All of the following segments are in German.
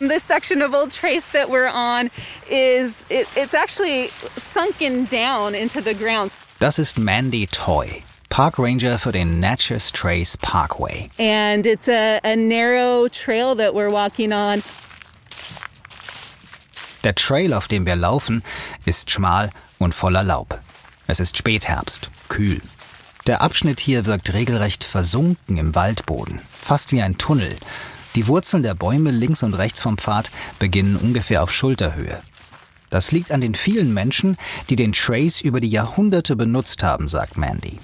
This section of Old Trace that we're on is it, it's actually sunken down into the ground. Das ist Mandy Toy. Park Ranger für den Natchez Trace Parkway. And it's a, a narrow trail that we're walking on. Der Trail, auf dem wir laufen, ist schmal und voller Laub. Es ist Spätherbst, kühl. Der Abschnitt hier wirkt regelrecht versunken im Waldboden, fast wie ein Tunnel. Die Wurzeln der Bäume links und rechts vom Pfad beginnen ungefähr auf Schulterhöhe. Das liegt an den vielen Menschen, die den Trace über die Jahrhunderte benutzt haben, sagt Mandy.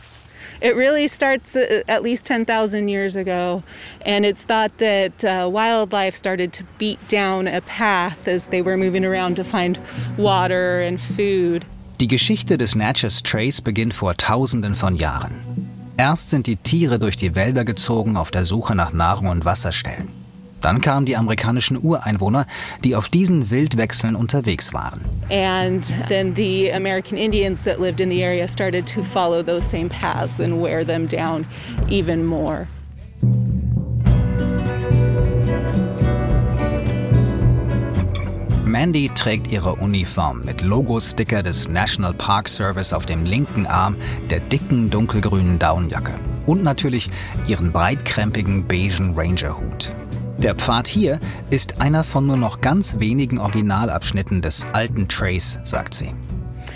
It really starts at least 10,000 years ago, and it's thought that uh, wildlife started to beat down a path as they were moving around to find water and food. Die Geschichte des Natchez Trace beginnt vor Tausenden von Jahren. Erst sind die Tiere durch die Wälder gezogen auf der Suche nach Nahrung und Wasserstellen. Dann kamen die amerikanischen Ureinwohner, die auf diesen Wildwechseln unterwegs waren. And then the American Indians that lived in the area started to follow those same paths and wear them down even more. Mandy trägt ihre Uniform mit Logo-Sticker des National Park Service auf dem linken Arm der dicken dunkelgrünen Downjacke und natürlich ihren breitkrempigen beigen Ranger-Hut. Der Pfad hier ist einer von nur noch ganz wenigen Originalabschnitten des alten Trace, sagt sie.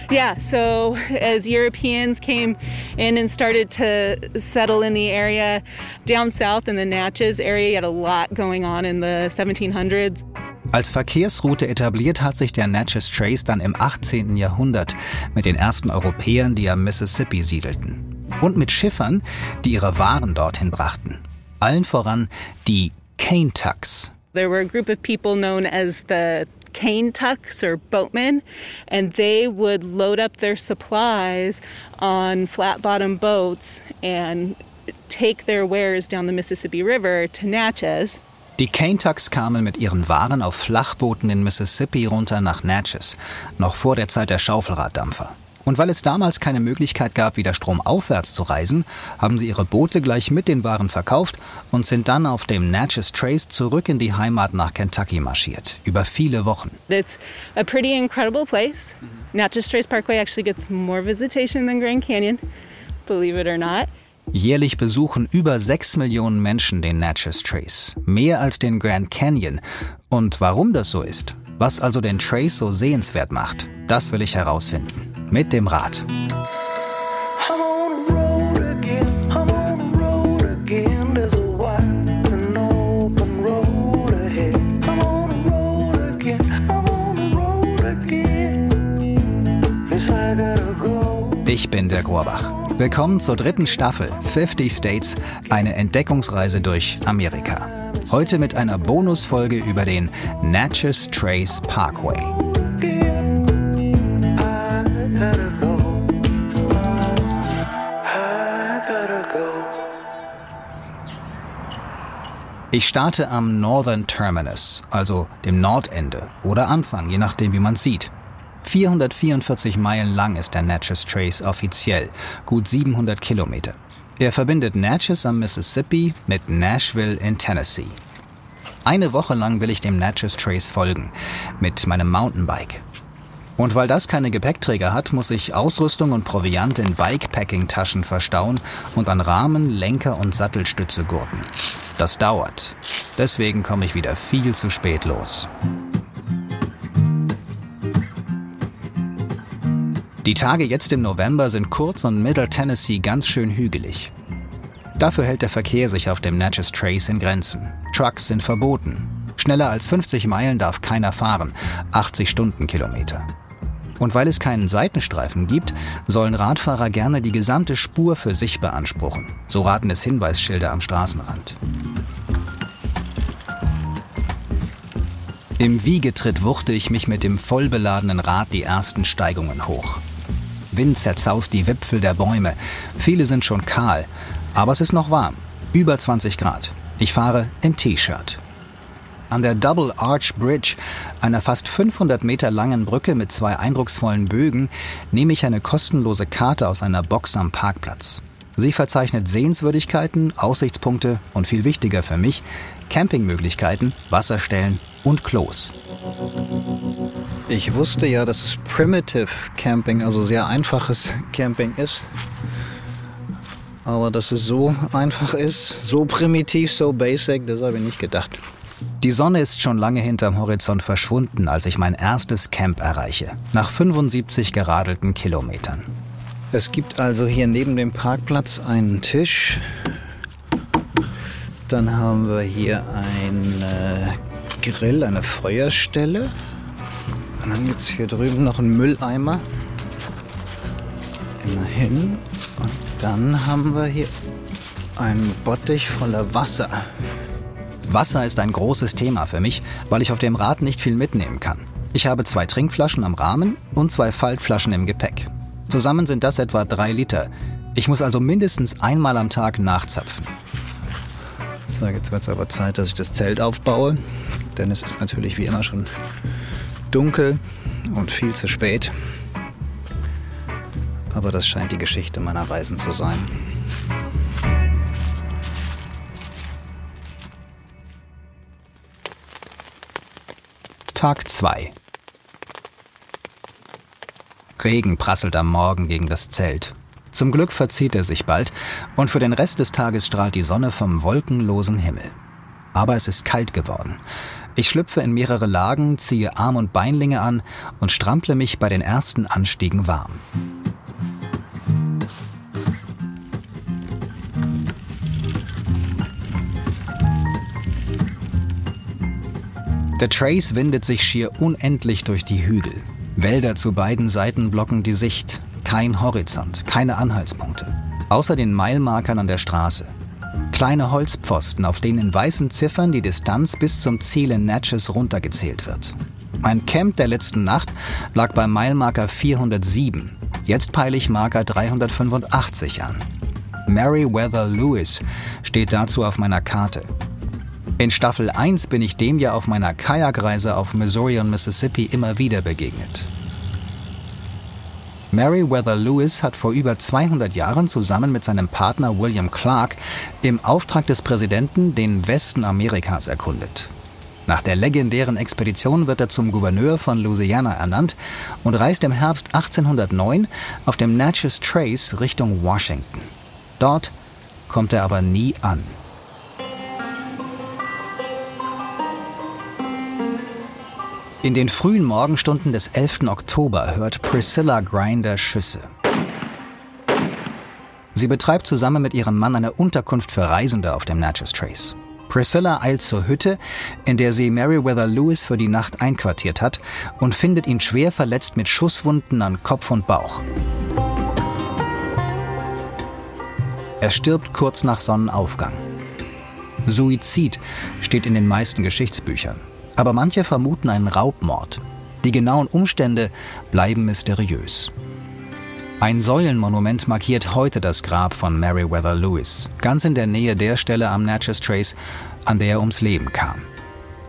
Yeah, so as Europeans came in and started to settle in the area down south in the Natchez area, you had a lot going on in the 1700s. Als Verkehrsroute etabliert hat sich der Natchez Trace dann im 18. Jahrhundert mit den ersten Europäern, die am Mississippi siedelten. Und mit Schiffern, die ihre Waren dorthin brachten. Allen voran die cane tucks. There were a group of people known as the cane tucks or boatmen, and they would load up their supplies on flat bottom boats and take their wares down the Mississippi River to Natchez. Die cane tucks kamen mit ihren Waren auf Flachbooten in Mississippi runter nach Natchez, noch vor der Zeit der Schaufelraddampfer. Und weil es damals keine Möglichkeit gab, wieder stromaufwärts zu reisen, haben sie ihre Boote gleich mit den Waren verkauft und sind dann auf dem Natchez Trace zurück in die Heimat nach Kentucky marschiert. Über viele Wochen. It's a pretty incredible place. Natchez Trace Parkway actually gets more visitation than Grand Canyon, believe it or not. Jährlich besuchen über 6 Millionen Menschen den Natchez Trace, mehr als den Grand Canyon. Und warum das so ist, was also den Trace so sehenswert macht, das will ich herausfinden. Mit dem Rad. Ich bin der Gorbach. Willkommen zur dritten Staffel 50 States, eine Entdeckungsreise durch Amerika. Heute mit einer Bonusfolge über den Natchez Trace Parkway. Ich starte am Northern Terminus, also dem Nordende oder Anfang, je nachdem wie man sieht. 444 Meilen lang ist der Natchez Trace offiziell, gut 700 Kilometer. Er verbindet Natchez am Mississippi mit Nashville in Tennessee. Eine Woche lang will ich dem Natchez Trace folgen, mit meinem Mountainbike. Und weil das keine Gepäckträger hat, muss ich Ausrüstung und Proviant in Bikepacking-Taschen verstauen und an Rahmen, Lenker und Sattelstütze gurten. Das dauert. Deswegen komme ich wieder viel zu spät los. Die Tage jetzt im November sind kurz und Middle Tennessee ganz schön hügelig. Dafür hält der Verkehr sich auf dem Natchez Trace in Grenzen. Trucks sind verboten. Schneller als 50 Meilen darf keiner fahren, 80 Stundenkilometer. Und weil es keinen Seitenstreifen gibt, sollen Radfahrer gerne die gesamte Spur für sich beanspruchen. So raten es Hinweisschilder am Straßenrand. Im Wiegetritt wuchte ich mich mit dem vollbeladenen Rad die ersten Steigungen hoch. Wind zerzaust die Wipfel der Bäume. Viele sind schon kahl, aber es ist noch warm. Über 20 Grad. Ich fahre im T-Shirt. An der Double Arch Bridge, einer fast 500 Meter langen Brücke mit zwei eindrucksvollen Bögen, nehme ich eine kostenlose Karte aus einer Box am Parkplatz. Sie verzeichnet Sehenswürdigkeiten, Aussichtspunkte und viel wichtiger für mich, Campingmöglichkeiten, Wasserstellen und Klos. Ich wusste ja, dass es Primitive Camping, also sehr einfaches Camping ist. Aber dass es so einfach ist, so primitiv, so basic, das habe ich nicht gedacht. Die Sonne ist schon lange hinterm Horizont verschwunden, als ich mein erstes Camp erreiche, nach 75 geradelten Kilometern. Es gibt also hier neben dem Parkplatz einen Tisch. Dann haben wir hier einen äh, Grill, eine Feuerstelle. Und dann gibt es hier drüben noch einen Mülleimer. Immerhin. Und dann haben wir hier einen Bottich voller Wasser. Wasser ist ein großes Thema für mich, weil ich auf dem Rad nicht viel mitnehmen kann. Ich habe zwei Trinkflaschen am Rahmen und zwei Faltflaschen im Gepäck. Zusammen sind das etwa drei Liter. Ich muss also mindestens einmal am Tag nachzapfen. So, jetzt wird es aber Zeit, dass ich das Zelt aufbaue, denn es ist natürlich wie immer schon dunkel und viel zu spät. Aber das scheint die Geschichte meiner Reisen zu sein. Tag 2 Regen prasselt am Morgen gegen das Zelt. Zum Glück verzieht er sich bald und für den Rest des Tages strahlt die Sonne vom wolkenlosen Himmel. Aber es ist kalt geworden. Ich schlüpfe in mehrere Lagen, ziehe Arm- und Beinlinge an und strample mich bei den ersten Anstiegen warm. Der Trace windet sich schier unendlich durch die Hügel. Wälder zu beiden Seiten blocken die Sicht. Kein Horizont, keine Anhaltspunkte. Außer den Meilmarkern an der Straße. Kleine Holzpfosten, auf denen in weißen Ziffern die Distanz bis zum Ziel in Natchez runtergezählt wird. Mein Camp der letzten Nacht lag beim Meilmarker 407. Jetzt peile ich Marker 385 an. Meriwether Lewis steht dazu auf meiner Karte. In Staffel 1 bin ich dem ja auf meiner Kajakreise auf Missouri und Mississippi immer wieder begegnet. Meriwether Lewis hat vor über 200 Jahren zusammen mit seinem Partner William Clark im Auftrag des Präsidenten den Westen Amerikas erkundet. Nach der legendären Expedition wird er zum Gouverneur von Louisiana ernannt und reist im Herbst 1809 auf dem Natchez Trace Richtung Washington. Dort kommt er aber nie an. In den frühen Morgenstunden des 11. Oktober hört Priscilla Grinder Schüsse. Sie betreibt zusammen mit ihrem Mann eine Unterkunft für Reisende auf dem Natchez Trace. Priscilla eilt zur Hütte, in der sie Meriwether Lewis für die Nacht einquartiert hat und findet ihn schwer verletzt mit Schusswunden an Kopf und Bauch. Er stirbt kurz nach Sonnenaufgang. Suizid steht in den meisten Geschichtsbüchern aber manche vermuten einen Raubmord. Die genauen Umstände bleiben mysteriös. Ein Säulenmonument markiert heute das Grab von Meriwether Lewis, ganz in der Nähe der Stelle am Natchez Trace, an der er ums Leben kam.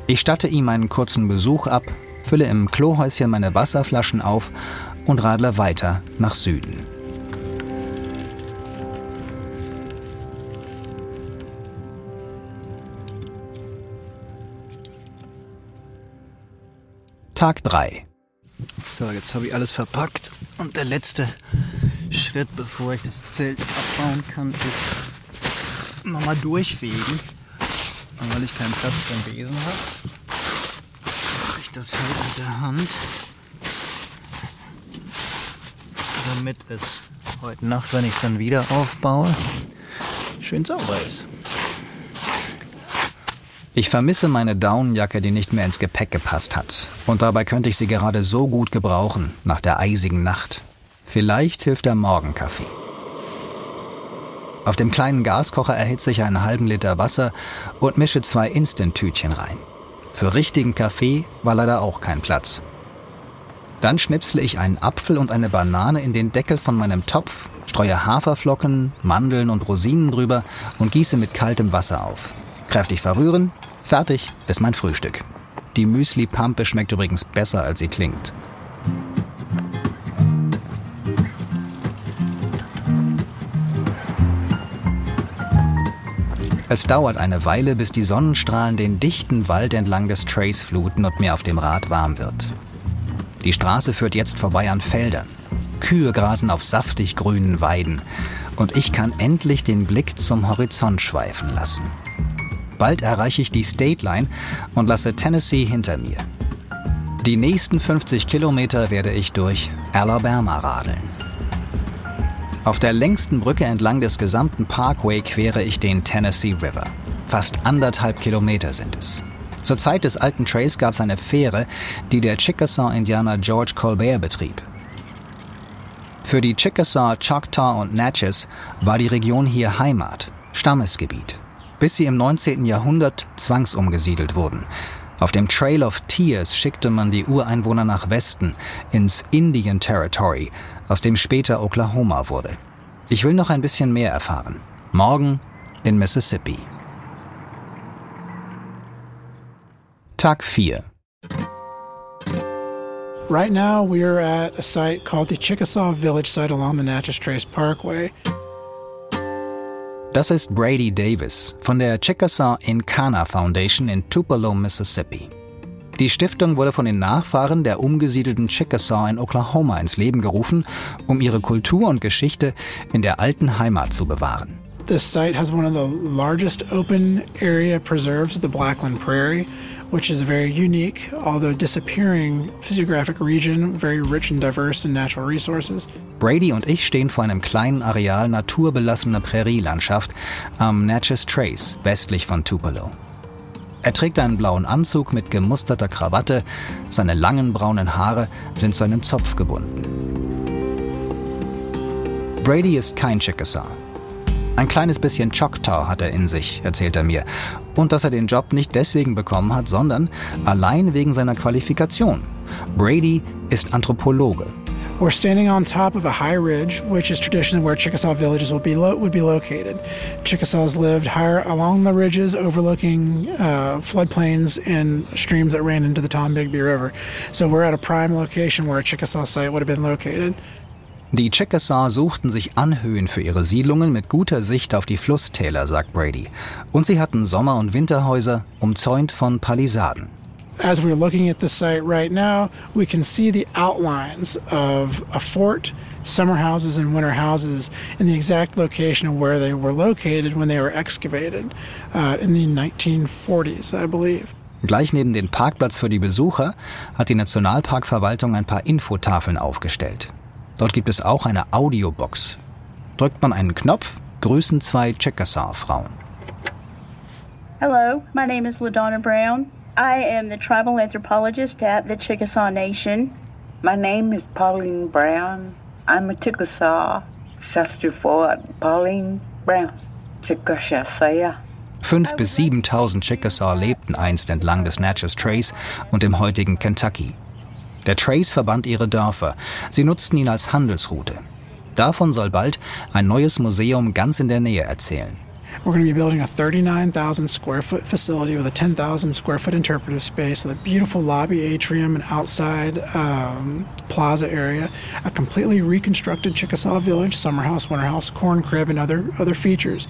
Ich statte ihm einen kurzen Besuch ab, fülle im Klohäuschen meine Wasserflaschen auf und radle weiter nach Süden. Tag 3. So, jetzt habe ich alles verpackt und der letzte Schritt, bevor ich das Zelt abbauen kann, ist nochmal durchfegen. Und weil ich keinen Platz beim Besen habe, habe ich das halt mit der Hand, damit es heute Nacht, wenn ich es dann wieder aufbaue, schön sauber ist. Ich vermisse meine Daunenjacke, die nicht mehr ins Gepäck gepasst hat. Und dabei könnte ich sie gerade so gut gebrauchen, nach der eisigen Nacht. Vielleicht hilft der Morgenkaffee. Auf dem kleinen Gaskocher erhitze ich einen halben Liter Wasser und mische zwei Instant-Tütchen rein. Für richtigen Kaffee war leider auch kein Platz. Dann schnipsle ich einen Apfel und eine Banane in den Deckel von meinem Topf, streue Haferflocken, Mandeln und Rosinen drüber und gieße mit kaltem Wasser auf. Kräftig verrühren, Fertig ist mein Frühstück. Die Müsli-Pampe schmeckt übrigens besser, als sie klingt. Es dauert eine Weile, bis die Sonnenstrahlen den dichten Wald entlang des Trace fluten und mir auf dem Rad warm wird. Die Straße führt jetzt vorbei an Feldern. Kühe grasen auf saftig grünen Weiden und ich kann endlich den Blick zum Horizont schweifen lassen. Bald erreiche ich die State Line und lasse Tennessee hinter mir. Die nächsten 50 Kilometer werde ich durch Alabama radeln. Auf der längsten Brücke entlang des gesamten Parkway quere ich den Tennessee River. Fast anderthalb Kilometer sind es. Zur Zeit des alten Trace gab es eine Fähre, die der Chickasaw-Indianer George Colbert betrieb. Für die Chickasaw, Choctaw und Natchez war die Region hier Heimat, Stammesgebiet, bis sie im 19. Jahrhundert zwangsumgesiedelt wurden. Auf dem Trail of Tears schickte man die Ureinwohner nach Westen, ins Indian Territory, aus dem später Oklahoma wurde. Ich will noch ein bisschen mehr erfahren. Morgen in Mississippi. Tag 4 Right now we are at a site called the Chickasaw Village site along the Natchez Trace Parkway. Das ist Brady Davis von der Chickasaw Incana Foundation in Tupelo, Mississippi. Die Stiftung wurde von den Nachfahren der umgesiedelten Chickasaw in Oklahoma ins Leben gerufen, um ihre Kultur und Geschichte in der alten Heimat zu bewahren. This site has one of the largest open area preserves of the Blackland Prairie, which is a very unique, although disappearing, physiographic region, very rich and diverse in natural resources. Brady und ich stehen vor einem kleinen Areal naturbelassener Prärielandschaft am Natchez Trace westlich von Tupelo. Er trägt einen blauen Anzug mit gemusterter Krawatte, seine langen braunen Haare sind zu einem Zopf gebunden. Brady ist kein Chickasaw. Ein kleines bisschen Choctaw hat er in sich, erzählt er mir. Und dass er den Job nicht deswegen bekommen hat, sondern allein wegen seiner Qualifikation. Brady ist Anthropologe. We're standing on top of a high ridge, which is traditionally where Chickasaw villages would be, lo- would be located. Chickasaws lived higher along the ridges, overlooking uh, floodplains and streams that ran into the Tombigbee River. So we're at a prime location where a Chickasaw site would have been located. Die Chickasaw suchten sich Anhöhen für ihre Siedlungen mit guter Sicht auf die Flusstäler, sagt Brady. Und sie hatten Sommer- und Winterhäuser, umzäunt von Palisaden. As we're looking at this site right now, we can see the outlines of a fort, summer houses, and winter houses in the exact location of where they were located when they were excavated uh, in the 1940s, I believe. Gleich neben dem Parkplatz für die Besucher hat die Nationalparkverwaltung ein paar Infotafeln aufgestellt. Dort gibt es auch eine Audiobox. Drückt man einen Knopf, grüßen zwei Chickasaw-Frauen. Hello, my name is LaDonna Brown. I am the tribal anthropologist at the Chickasaw Nation. My name is Pauline Brown. I'm a Chickasaw, sister for Pauline Brown, Chickasha Fünf bis 7.000 Chickasaw lebten einst entlang des Natchez Trace und im heutigen Kentucky. Der Trace verband ihre Dörfer. Sie nutzten ihn als Handelsroute. Davon soll bald ein neues Museum ganz in der Nähe erzählen. We're going to be building a 39,000 square foot facility with a 10,000 square foot interpretive space with a beautiful lobby atrium and outside um, plaza area, a completely reconstructed Chickasaw village, summer house, winter house, corn crib, and other, other features.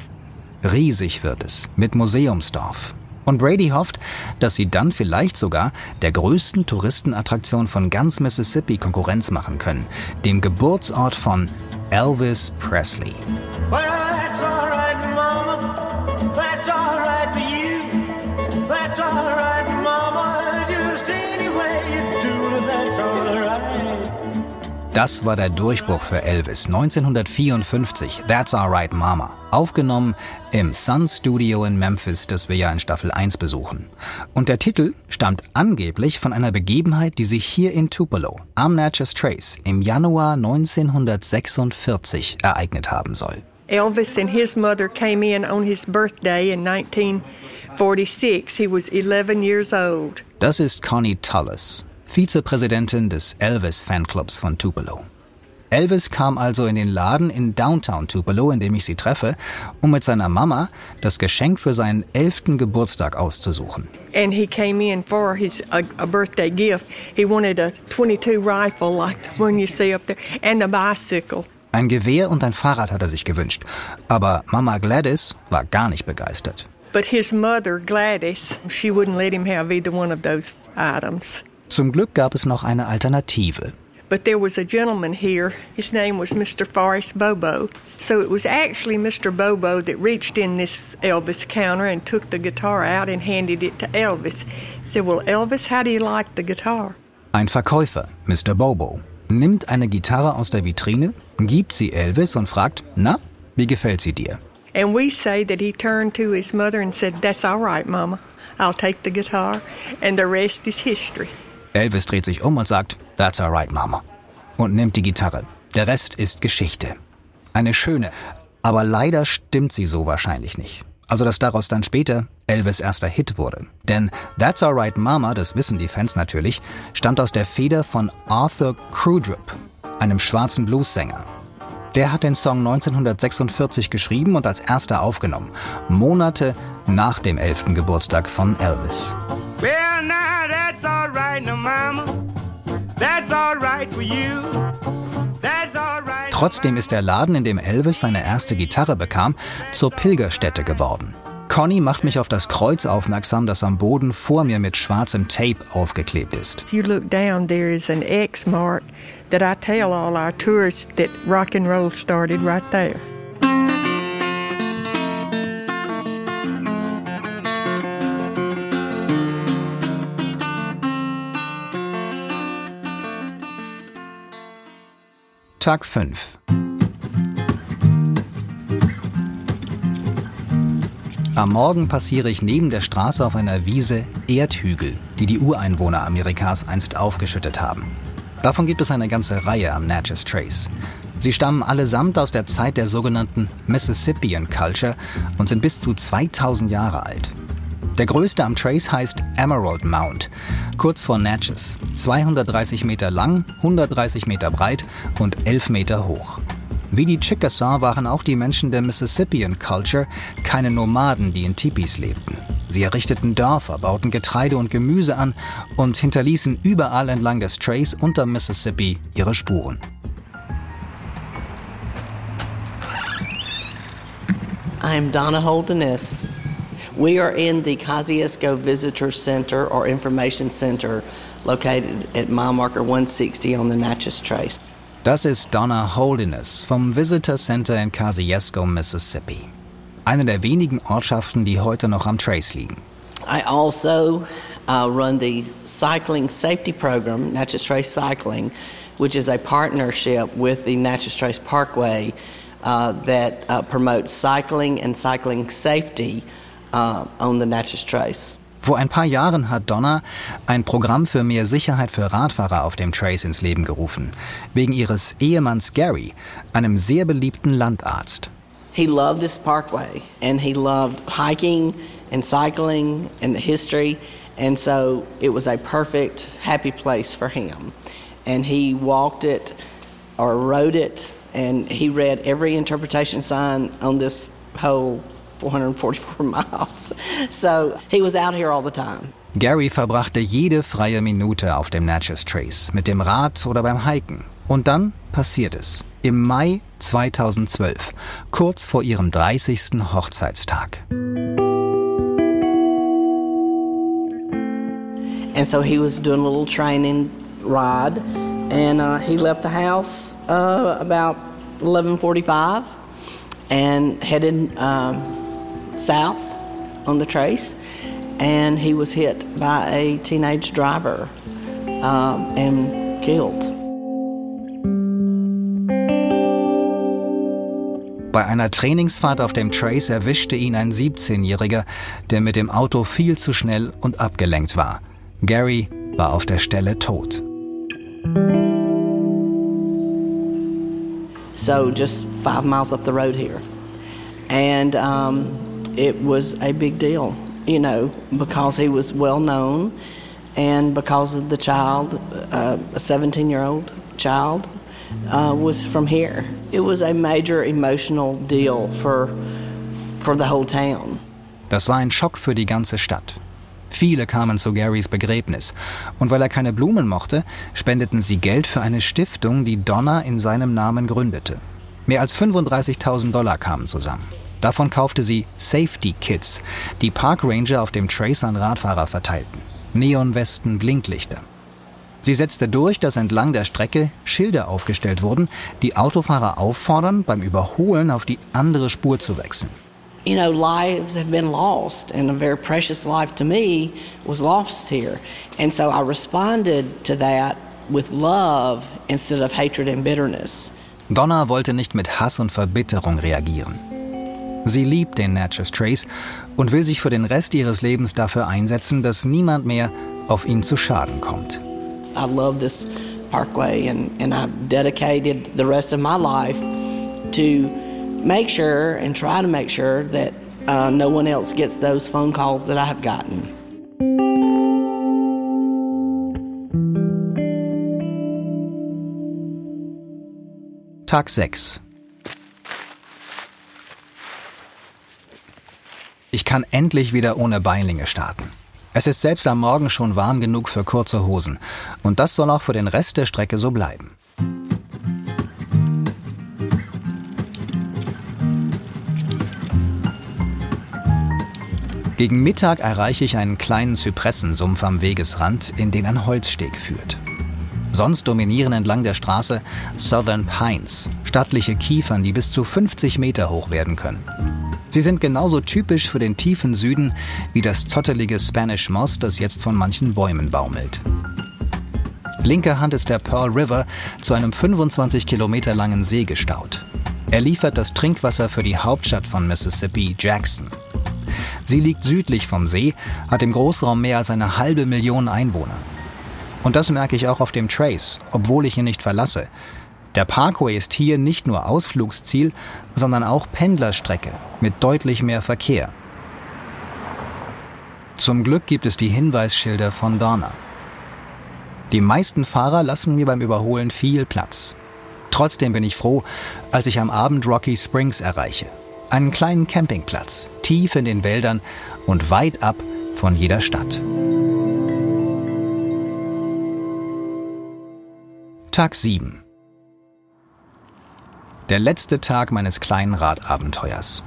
Riesig wird es, mit Museumsdorf. Und Brady hofft, dass sie dann vielleicht sogar der größten Touristenattraktion von ganz Mississippi Konkurrenz machen können, dem Geburtsort von Elvis Presley. Das war der Durchbruch für Elvis 1954, That's Alright Mama, aufgenommen im Sun Studio in Memphis, das wir ja in Staffel 1 besuchen. Und der Titel stammt angeblich von einer Begebenheit, die sich hier in Tupelo am Natchez Trace im Januar 1946 ereignet haben soll. Elvis and his mother came in on his birthday in 1946. He was 11 years old. Das ist Connie Tullis, Vizepräsidentin des Elvis Fanclubs von Tupelo. Elvis kam also in den Laden in Downtown Tupelo, in dem ich sie treffe, um mit seiner Mama das Geschenk für seinen elften Geburtstag auszusuchen. And he came in for his a, a birthday gift. He wanted a 22 rifle like the one you see up there and a bicycle. Ein Gewehr und ein Fahrrad hat er sich gewünscht. Aber Mama Gladys war gar nicht begeistert. But his mother, Gladys, she wouldn't let him have either one of those items. Zum Glück gab es noch eine Alternative. But there was a gentleman here. His name was Mr. Forrest Bobo. So it was actually Mr. Bobo that reached in this Elvis counter and took the guitar out and handed it to Elvis. He said, Well, Elvis, how do you like the guitar? Ein Verkäufer, Mr. Bobo, nimmt eine Gitarre aus der Vitrine, gibt sie Elvis und fragt, na, wie gefällt sie dir? And we say that he turned to his mother and said, That's all right, Mama. I'll take the guitar. And the rest is history. Elvis dreht sich um und sagt, That's alright, Mama. Und nimmt die Gitarre. Der Rest ist Geschichte. Eine schöne, aber leider stimmt sie so wahrscheinlich nicht. Also dass daraus dann später Elvis erster Hit wurde. Denn That's Alright Mama, das wissen die Fans natürlich, stammt aus der Feder von Arthur Crudup, einem schwarzen Bluessänger. Der hat den Song 1946 geschrieben und als erster aufgenommen, Monate nach dem 11. Geburtstag von Elvis. Well, now that's all right, now, Mama. That's all right for you. That's all right. Trotzdem ist der Laden, in dem Elvis seine erste Gitarre bekam, zur Pilgerstätte geworden. Conny macht mich auf das Kreuz aufmerksam, das am Boden vor mir mit schwarzem Tape aufgeklebt ist. If you look down, there is an X mark that I tell all our tourists that rock and roll started right there. Tag 5 Am Morgen passiere ich neben der Straße auf einer Wiese Erdhügel, die die Ureinwohner Amerikas einst aufgeschüttet haben. Davon gibt es eine ganze Reihe am Natchez Trace. Sie stammen allesamt aus der Zeit der sogenannten Mississippian Culture und sind bis zu 2000 Jahre alt. Der größte am Trace heißt Emerald Mount, kurz vor Natchez, 230 Meter lang, 130 Meter breit und 11 Meter hoch. Wie die Chickasaw waren auch die Menschen der Mississippian Culture keine Nomaden, die in Tipis lebten. Sie errichteten Dörfer, bauten Getreide und Gemüse an und hinterließen überall entlang des Trace und der Mississippi ihre Spuren. I'm Donna Holderness. We are in the Kosciuszko Visitor Center or Information Center located at mile marker 160 on the Natchez Trace. Das ist Donna Holdiness vom Visitor Center in Kosciuszko, Mississippi. Eine der wenigen Ortschaften, die heute noch am Trace liegen. I also uh, run the cycling safety program, Natchez Trace Cycling, which is a partnership with the Natchez Trace Parkway uh, that uh, promotes cycling and cycling safety uh, on the Natchez Trace. Vor ein paar Jahren hat Donna ein Programm für mehr Sicherheit für Radfahrer auf dem Trace ins Leben gerufen. Wegen ihres Ehemanns Gary, einem sehr beliebten Landarzt. He loved this parkway and he loved hiking and cycling and the history, and so it was a perfect, happy place for him. And he walked it or rode it, and he read every interpretation sign on this whole 444 miles. So he was out here all the time. Gary verbrachte jede freie Minute auf dem Natchez Trace, mit dem Rad oder beim Hiken. Und dann passiert es. Im Mai 2012, kurz vor ihrem 30. Hochzeitstag. And so he was doing a little training ride, and uh, he left the house uh, about 11:45 and headed um, south on the trace. And he was hit by a teenage driver um, and killed. Bei einer Trainingsfahrt auf dem Trace erwischte ihn ein 17-Jähriger, der mit dem Auto viel zu schnell und abgelenkt war. Gary war auf der Stelle tot. So just five miles up the road here. And um, it was a big deal, you know, because he was well known and because of the child, uh, a 17 year old child, uh, was from here. It was a major emotional deal for, for the whole town. Das war ein Schock für die ganze Stadt. Viele kamen zu Garys Begräbnis. Und weil er keine Blumen mochte, spendeten sie Geld für eine Stiftung, die Donna in seinem Namen gründete. Mehr als 35.000 Dollar kamen zusammen. Davon kaufte sie Safety Kits, die Park Ranger auf dem Trace an Radfahrer verteilten. Neonwesten, Blinklichter. Sie setzte durch, dass entlang der Strecke Schilder aufgestellt wurden, die Autofahrer auffordern, beim Überholen auf die andere Spur zu wechseln. You know, lives have been lost, and a very precious life to me was lost here. And so I responded to that with love instead of hatred and bitterness. Donna wollte nicht mit Hass und Verbitterung reagieren. Sie liebt den Natchez Trace und will sich für den Rest ihres Lebens dafür einsetzen, dass niemand mehr auf ihn zu Schaden kommt. I love this parkway, and, and I've dedicated the rest of my life to make sure and try to make sure that uh, no one else gets those phone calls that I have gotten. Tag 6 Ich kann endlich wieder ohne Beinlinge starten. Es ist selbst am Morgen schon warm genug für kurze Hosen. Und das soll auch für den Rest der Strecke so bleiben. Gegen Mittag erreiche ich einen kleinen Zypressensumpf am Wegesrand, in den ein Holzsteg führt. Sonst dominieren entlang der Straße Southern Pines, stattliche Kiefern, die bis zu 50 Meter hoch werden können. Sie sind genauso typisch für den tiefen Süden wie das zottelige Spanish Moss, das jetzt von manchen Bäumen baumelt. Linker Hand ist der Pearl River zu einem 25 Kilometer langen See gestaut. Er liefert das Trinkwasser für die Hauptstadt von Mississippi, Jackson. Sie liegt südlich vom See, hat im Großraum mehr als eine halbe Million Einwohner. Und das merke ich auch auf dem Trace, obwohl ich ihn nicht verlasse. Der Parkway ist hier nicht nur Ausflugsziel, sondern auch Pendlerstrecke mit deutlich mehr Verkehr. Zum Glück gibt es die Hinweisschilder von Dorner. Die meisten Fahrer lassen mir beim Überholen viel Platz. Trotzdem bin ich froh, als ich am Abend Rocky Springs erreiche. Einen kleinen Campingplatz, tief in den Wäldern und weit ab von jeder Stadt. Tag 7 Der letzte Tag meines kleinen Radabenteuers.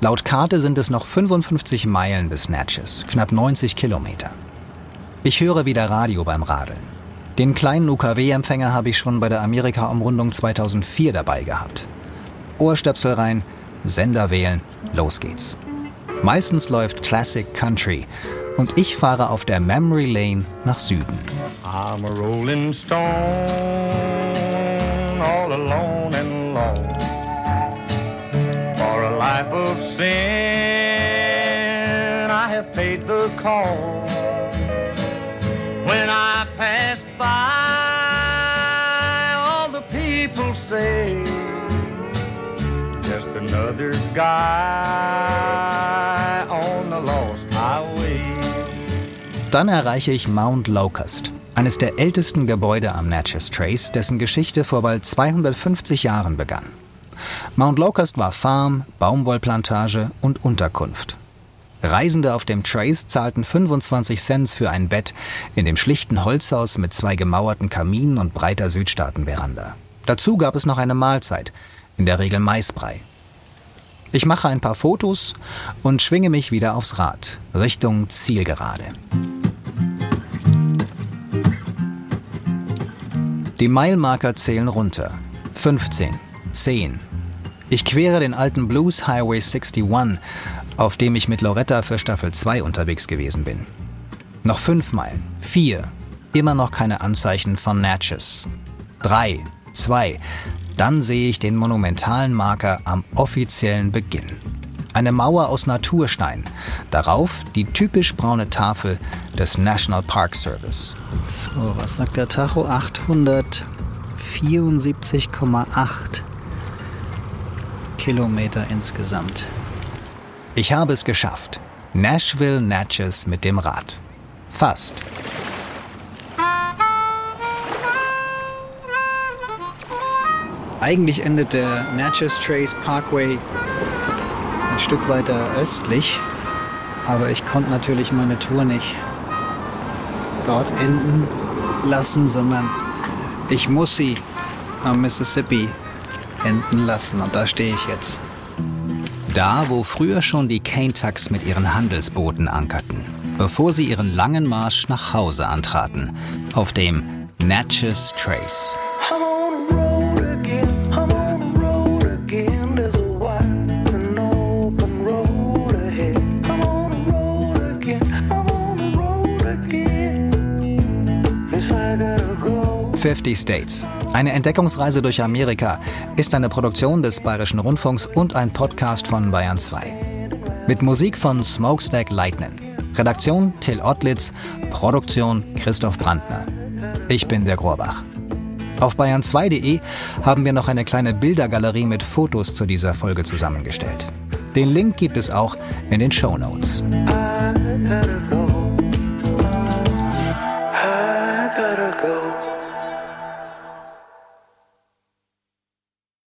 Laut Karte sind es noch 55 Meilen bis Natchez, knapp 90 Kilometer. Ich höre wieder Radio beim Radeln. Den kleinen UKW-Empfänger habe ich schon bei der Amerika-Umrundung 2004 dabei gehabt. Ohrstöpsel rein, Sender wählen, los geht's. Meistens läuft Classic Country und ich fahre auf der Memory Lane nach Süden. I'm a rolling stone, all alone. Of sin, I have paid the cost. When I pass by, all the people say, just another guy on the lost highway. Dann erreiche ich Mount Locust, eines der ältesten Gebäude am Natchez Trace, dessen Geschichte vor bald 250 Jahren begann. Mount Locust war Farm, Baumwollplantage und Unterkunft. Reisende auf dem Trace zahlten 25 Cent für ein Bett in dem schlichten Holzhaus mit zwei gemauerten Kaminen und breiter Südstaatenveranda. Dazu gab es noch eine Mahlzeit, in der Regel Maisbrei. Ich mache ein paar Fotos und schwinge mich wieder aufs Rad, Richtung Zielgerade. Die Mile-Marker zählen runter. 15, 10. Ich quere den alten Blues Highway 61, auf dem ich mit Loretta für Staffel 2 unterwegs gewesen bin. Noch fünf Meilen, vier, immer noch keine Anzeichen von Natchez. Drei, zwei, dann sehe ich den monumentalen Marker am offiziellen Beginn. Eine Mauer aus Naturstein, darauf die typisch braune Tafel des National Park Service. So, was sagt der Tacho? 874,8 Kilometer insgesamt. Ich habe es geschafft. Nashville Natchez mit dem Rad. Fast. Eigentlich endet der Natchez Trace Parkway ein Stück weiter östlich, aber ich konnte natürlich meine Tour nicht dort enden lassen, sondern ich muss sie am Mississippi enden lassen. Und da stehe ich jetzt. Da, wo früher schon die Kaintucks mit ihren Handelsbooten ankerten, bevor sie ihren langen Marsch nach Hause antraten, auf dem Natchez Trace. 50 States. Eine Entdeckungsreise durch Amerika ist eine Produktion des Bayerischen Rundfunks und ein Podcast von Bayern 2. Mit Musik von Smokestack Lightning. Redaktion Till Ottlitz, Produktion Christoph Brandner. Ich bin der Grorbach. Auf bayern2.de haben wir noch eine kleine Bildergalerie mit Fotos zu dieser Folge zusammengestellt. Den Link gibt es auch in den Show Notes.